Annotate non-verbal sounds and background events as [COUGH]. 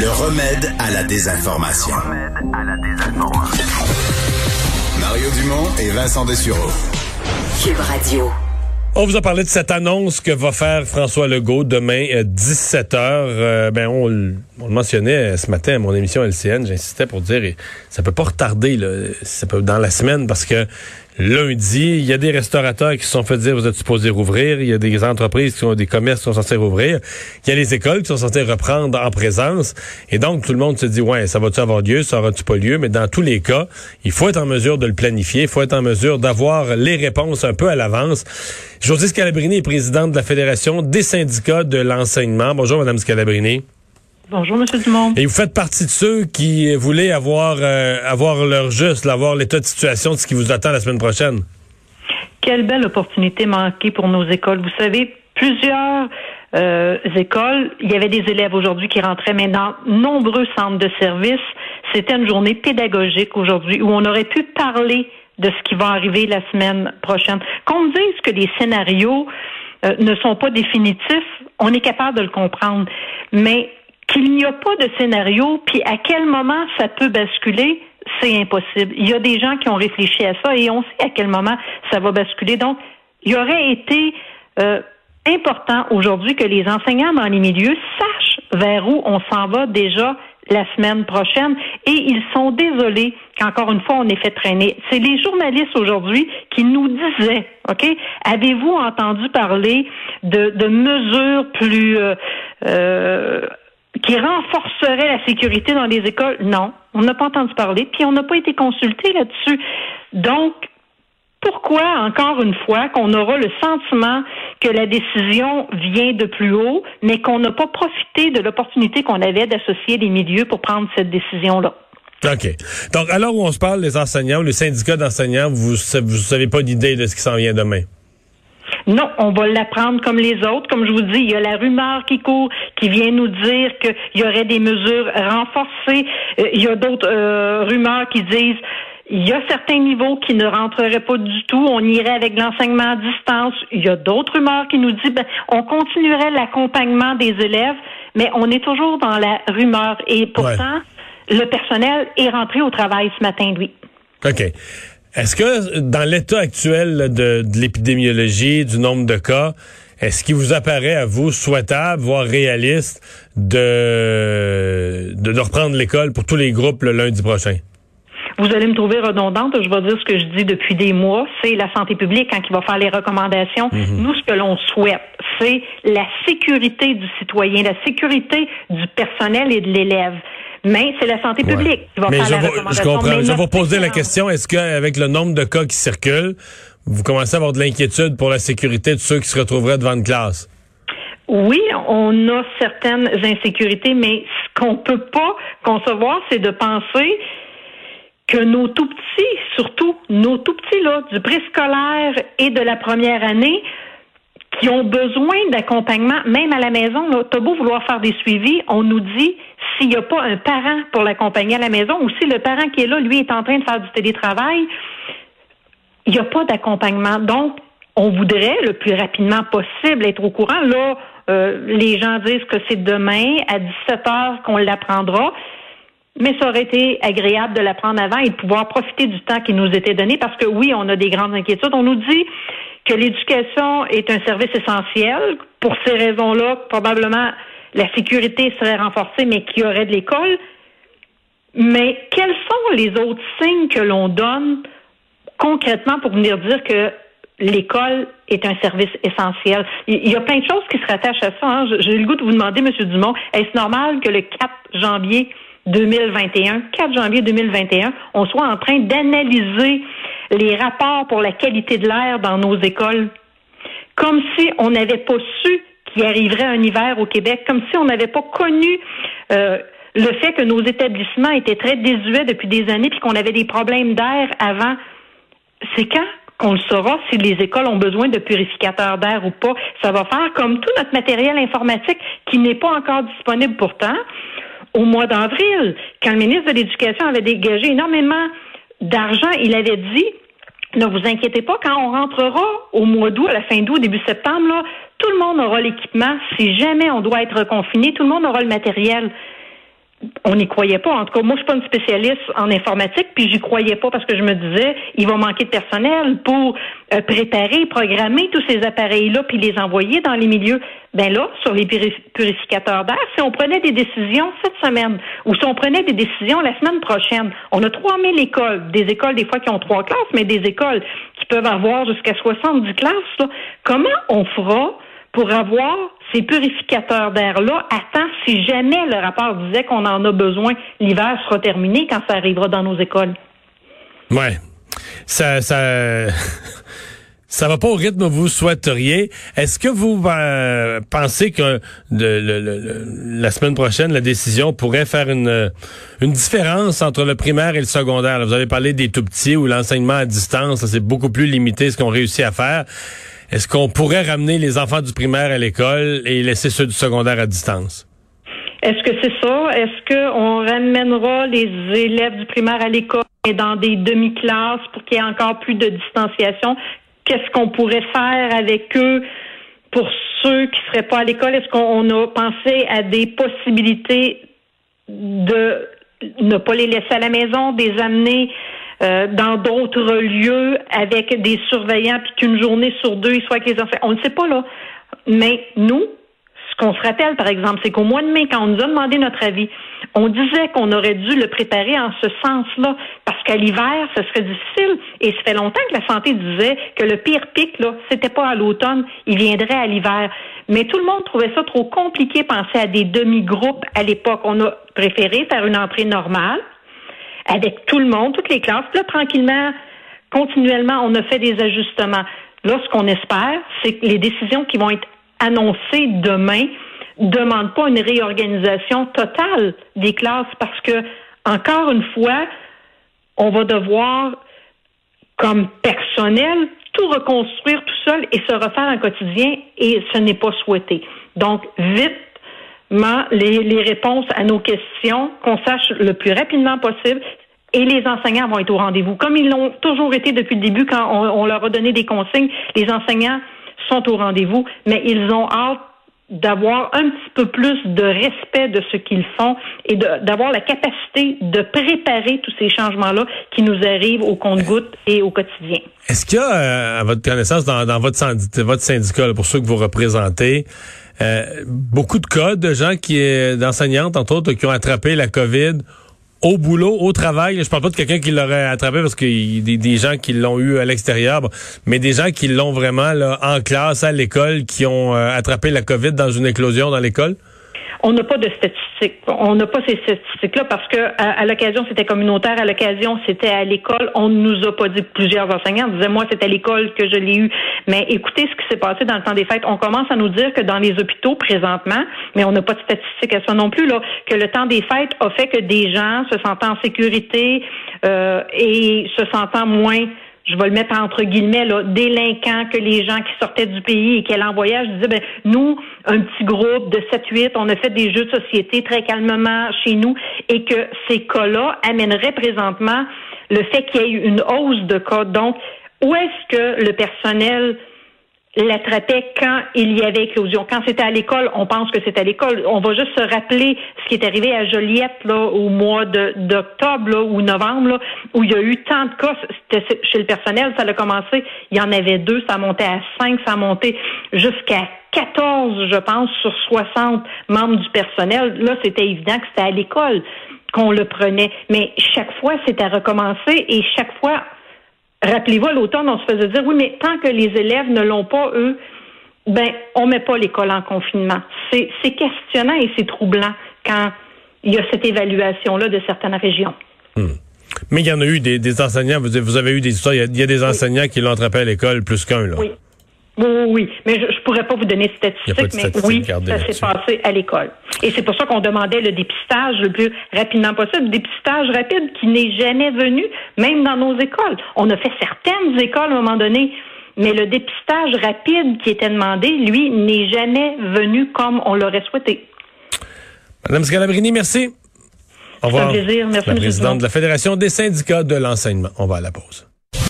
Le remède à la désinformation. Mario Dumont et Vincent Dessureau. Cube Radio. On vous a parlé de cette annonce que va faire François Legault demain 17h. Euh, ben on, le mentionnait ce matin à mon émission LCN, j'insistais pour dire ça peut pas retarder là, ça peut dans la semaine parce que lundi, il y a des restaurateurs qui se sont fait dire vous êtes supposés rouvrir, il y a des entreprises qui ont des commerces qui sont censés rouvrir, il y a les écoles qui sont censées reprendre en présence et donc tout le monde se dit ouais, ça va-tu avoir lieu, ça aura-tu pas lieu, mais dans tous les cas, il faut être en mesure de le planifier, il faut être en mesure d'avoir les réponses un peu à l'avance. José Scalabrini est présidente de la Fédération des syndicats de l'enseignement. Bonjour madame Scalabrini. Bonjour, M. Dumont. Et vous faites partie de ceux qui voulaient avoir, euh, avoir leur juste, avoir l'état de situation de ce qui vous attend la semaine prochaine. Quelle belle opportunité manquée pour nos écoles. Vous savez, plusieurs euh, écoles, il y avait des élèves aujourd'hui qui rentraient, mais dans nombreux centres de services, c'était une journée pédagogique aujourd'hui où on aurait pu parler de ce qui va arriver la semaine prochaine. Qu'on me dise que les scénarios euh, ne sont pas définitifs, on est capable de le comprendre. Mais qu'il n'y a pas de scénario, puis à quel moment ça peut basculer, c'est impossible. Il y a des gens qui ont réfléchi à ça et on sait à quel moment ça va basculer. Donc, il aurait été euh, important aujourd'hui que les enseignants dans les milieux sachent vers où on s'en va déjà la semaine prochaine et ils sont désolés qu'encore une fois on ait fait traîner. C'est les journalistes aujourd'hui qui nous disaient, OK, avez-vous entendu parler de, de mesures plus euh, euh qui renforcerait la sécurité dans les écoles? Non, on n'a pas entendu parler, puis on n'a pas été consulté là-dessus. Donc, pourquoi, encore une fois, qu'on aura le sentiment que la décision vient de plus haut, mais qu'on n'a pas profité de l'opportunité qu'on avait d'associer les milieux pour prendre cette décision-là? OK. Donc, alors où on se parle, les enseignants, les syndicats d'enseignants, vous ne savez pas d'idée de ce qui s'en vient demain? Non, on va l'apprendre comme les autres. Comme je vous dis, il y a la rumeur qui court, qui vient nous dire qu'il y aurait des mesures renforcées. Euh, il y a d'autres euh, rumeurs qui disent il y a certains niveaux qui ne rentreraient pas du tout. On irait avec l'enseignement à distance. Il y a d'autres rumeurs qui nous disent ben, on continuerait l'accompagnement des élèves, mais on est toujours dans la rumeur. Et pourtant, le personnel est rentré au travail ce matin, lui. OK. Est-ce que dans l'état actuel de, l'épidémiologie, du nombre de cas, est-ce qu'il vous apparaît à vous souhaitable, voire réaliste, de, de, reprendre l'école pour tous les groupes le lundi prochain? Vous allez me trouver redondante. Je vais dire ce que je dis depuis des mois. C'est la santé publique quand il va faire les recommandations. Mhm. Nous, ce que l'on souhaite, c'est la sécurité du citoyen, la sécurité du personnel et de l'élève mais c'est la santé publique qui va faire la recommandation. Je comprends. je vais vous poser la question, est-ce qu'avec le nombre de cas qui circulent, vous commencez à avoir de l'inquiétude pour la sécurité de ceux qui se retrouveraient devant une classe? Oui, on a certaines insécurités, mais ce qu'on peut pas concevoir, c'est de penser que nos tout petits, surtout nos tout petits là, du préscolaire et de la première année, qui ont besoin d'accompagnement, même à la maison. T'as beau vouloir faire des suivis, on nous dit s'il n'y a pas un parent pour l'accompagner à la maison ou si le parent qui est là, lui, est en train de faire du télétravail, il n'y a pas d'accompagnement. Donc, on voudrait le plus rapidement possible être au courant. Là, euh, les gens disent que c'est demain à 17 heures qu'on l'apprendra. Mais ça aurait été agréable de l'apprendre avant et de pouvoir profiter du temps qui nous était donné parce que oui, on a des grandes inquiétudes. On nous dit que l'éducation est un service essentiel. Pour ces raisons-là, probablement la sécurité serait renforcée, mais qu'il y aurait de l'école. Mais quels sont les autres signes que l'on donne concrètement pour venir dire que l'école est un service essentiel? Il y a plein de choses qui se rattachent à ça. Hein. J'ai le goût de vous demander, M. Dumont, est-ce normal que le 4 janvier 2021, 4 janvier 2021, on soit en train d'analyser les rapports pour la qualité de l'air dans nos écoles, comme si on n'avait pas su qu'il arriverait un hiver au Québec, comme si on n'avait pas connu euh, le fait que nos établissements étaient très désuets depuis des années, puis qu'on avait des problèmes d'air avant. C'est quand qu'on le saura si les écoles ont besoin de purificateurs d'air ou pas? Ça va faire comme tout notre matériel informatique qui n'est pas encore disponible pourtant. Au mois d'avril, quand le ministre de l'Éducation avait dégagé énormément d'argent, il avait dit ne vous inquiétez pas, quand on rentrera au mois d'août, à la fin d'août, début septembre, là, tout le monde aura l'équipement. Si jamais on doit être confiné, tout le monde aura le matériel. on n'y croyait pas. En tout cas, moi, je suis pas une spécialiste en informatique, puis j'y croyais pas parce que je me disais, il va manquer de personnel pour euh, préparer, programmer tous ces appareils-là, puis les envoyer dans les milieux. Ben là, sur les purificateurs d'air, si on prenait des décisions cette semaine, ou si on prenait des décisions la semaine prochaine, on a 3000 écoles, des écoles des fois qui ont trois classes, mais des écoles qui peuvent avoir jusqu'à 70 classes. Là. Comment on fera pour avoir ces purificateurs d'air-là à temps si jamais le rapport disait qu'on en a besoin, l'hiver sera terminé quand ça arrivera dans nos écoles. Ouais. Ça, ça, [LAUGHS] ça va pas au rythme que vous souhaiteriez. Est-ce que vous euh, pensez que la semaine prochaine, la décision pourrait faire une, une différence entre le primaire et le secondaire? vous avez parlé des tout petits où l'enseignement à distance, c'est beaucoup plus limité ce qu'on réussit à faire. Est-ce qu'on pourrait ramener les enfants du primaire à l'école et laisser ceux du secondaire à distance? Est-ce que c'est ça? Est-ce qu'on ramènera les élèves du primaire à l'école et dans des demi-classes pour qu'il y ait encore plus de distanciation? Qu'est-ce qu'on pourrait faire avec eux pour ceux qui seraient pas à l'école? Est-ce qu'on a pensé à des possibilités de ne pas les laisser à la maison, des amener euh, dans d'autres lieux avec des surveillants, puis qu'une journée sur deux, ils soient avec les enfants. On ne sait pas, là. Mais nous, ce qu'on se rappelle, par exemple, c'est qu'au mois de mai, quand on nous a demandé notre avis, on disait qu'on aurait dû le préparer en ce sens-là, parce qu'à l'hiver, ce serait difficile. Et ça fait longtemps que la santé disait que le pire pic, là, c'était pas à l'automne, il viendrait à l'hiver. Mais tout le monde trouvait ça trop compliqué, penser à des demi-groupes à l'époque. On a préféré faire une entrée normale, avec tout le monde, toutes les classes. Puis là, tranquillement, continuellement, on a fait des ajustements. Là, ce qu'on espère, c'est que les décisions qui vont être annoncées demain ne demandent pas une réorganisation totale des classes parce que, encore une fois, on va devoir, comme personnel, tout reconstruire tout seul et se refaire un quotidien et ce n'est pas souhaité. Donc, vite, les, réponses à nos questions, qu'on sache le plus rapidement possible et les enseignants vont être au rendez-vous. Comme ils l'ont toujours été depuis le début quand on, leur a donné des consignes, les enseignants sont au rendez-vous, mais ils ont hâte d'avoir un petit peu plus de respect de ce qu'ils font et d'avoir la capacité de préparer tous ces changements-là qui nous arrivent au compte-gouttes et au quotidien. Est-ce qu'il y a, euh, à votre connaissance, dans, votre, syndicat, pour ceux que vous représentez, beaucoup de cas de gens qui, d'enseignantes, entre autres, qui ont attrapé la COVID au boulot, au travail. Je parle pas de quelqu'un qui l'aurait attrapé parce qu'il y a des, gens qui l'ont eu à l'extérieur, mais des gens qui l'ont vraiment là, en classe, à l'école, qui ont euh, attrapé la COVID dans une éclosion dans l'école? On n'a pas de statistiques. On n'a pas ces statistiques-là parce que à, l'occasion c'était communautaire, à l'occasion c'était à l'école. On ne nous a pas dit plusieurs enseignants. On disait moi c'est à l'école que je l'ai eu. Mais écoutez ce qui s'est passé dans le temps des fêtes. On commence à nous dire que dans les hôpitaux présentement, mais on n'a pas de statistiques à ça non plus là, que le temps des fêtes a fait que des gens se sentant en sécurité euh, et se sentant moins je vais le mettre entre guillemets, là, délinquants, que les gens qui sortaient du pays et qui allaient en voyage disaient, ben, nous, un petit groupe de 7-8, on a fait des jeux de société très calmement chez nous et que ces cas-là amèneraient présentement le fait qu'il y ait une hausse de cas. Donc, où est-ce que le personnel l'attrapait quand il y avait éclosion. Quand c'était à l'école, on pense que c'est à l'école. On va juste se rappeler ce qui est arrivé à Joliette là, au mois d'octobre ou novembre, où il y a eu tant de cas. C'était chez le personnel, ça a commencé. Il y en avait deux, ça monté à cinq, ça monté jusqu'à 14, je pense, sur 60 membres du personnel. Là, c'était évident que c'était à l'école qu'on le prenait. Mais chaque fois, c'était à recommencer et chaque fois, Rappelez-vous, à l'automne, on se faisait dire, oui, mais tant que les élèves ne l'ont pas, eux, ben, on met pas l'école en confinement. C'est questionnant et c'est troublant quand il y a cette évaluation-là de certaines régions. Hmm. Mais il y en a eu des, enseignants, vous, avez eu des histoires, il y a, des enseignants qui l'ont attrapé à l'école plus qu'un, là. Oui. Oui, oui, mais je, ne pourrais pas vous donner de statistiques, mais oui, ça s'est passé à l'école. Et c'est pour ça qu'on demandait le dépistage le plus rapidement possible, le dépistage rapide qui n'est jamais venu, même dans nos écoles. On a fait certaines écoles à un moment donné, mais le dépistage rapide qui était demandé, lui, n'est jamais venu comme on l'aurait souhaité. Madame Scalabrini, merci. Au revoir. un plaisir. Merci, la présidente de la Fédération des syndicats de l'enseignement. On va à la pause.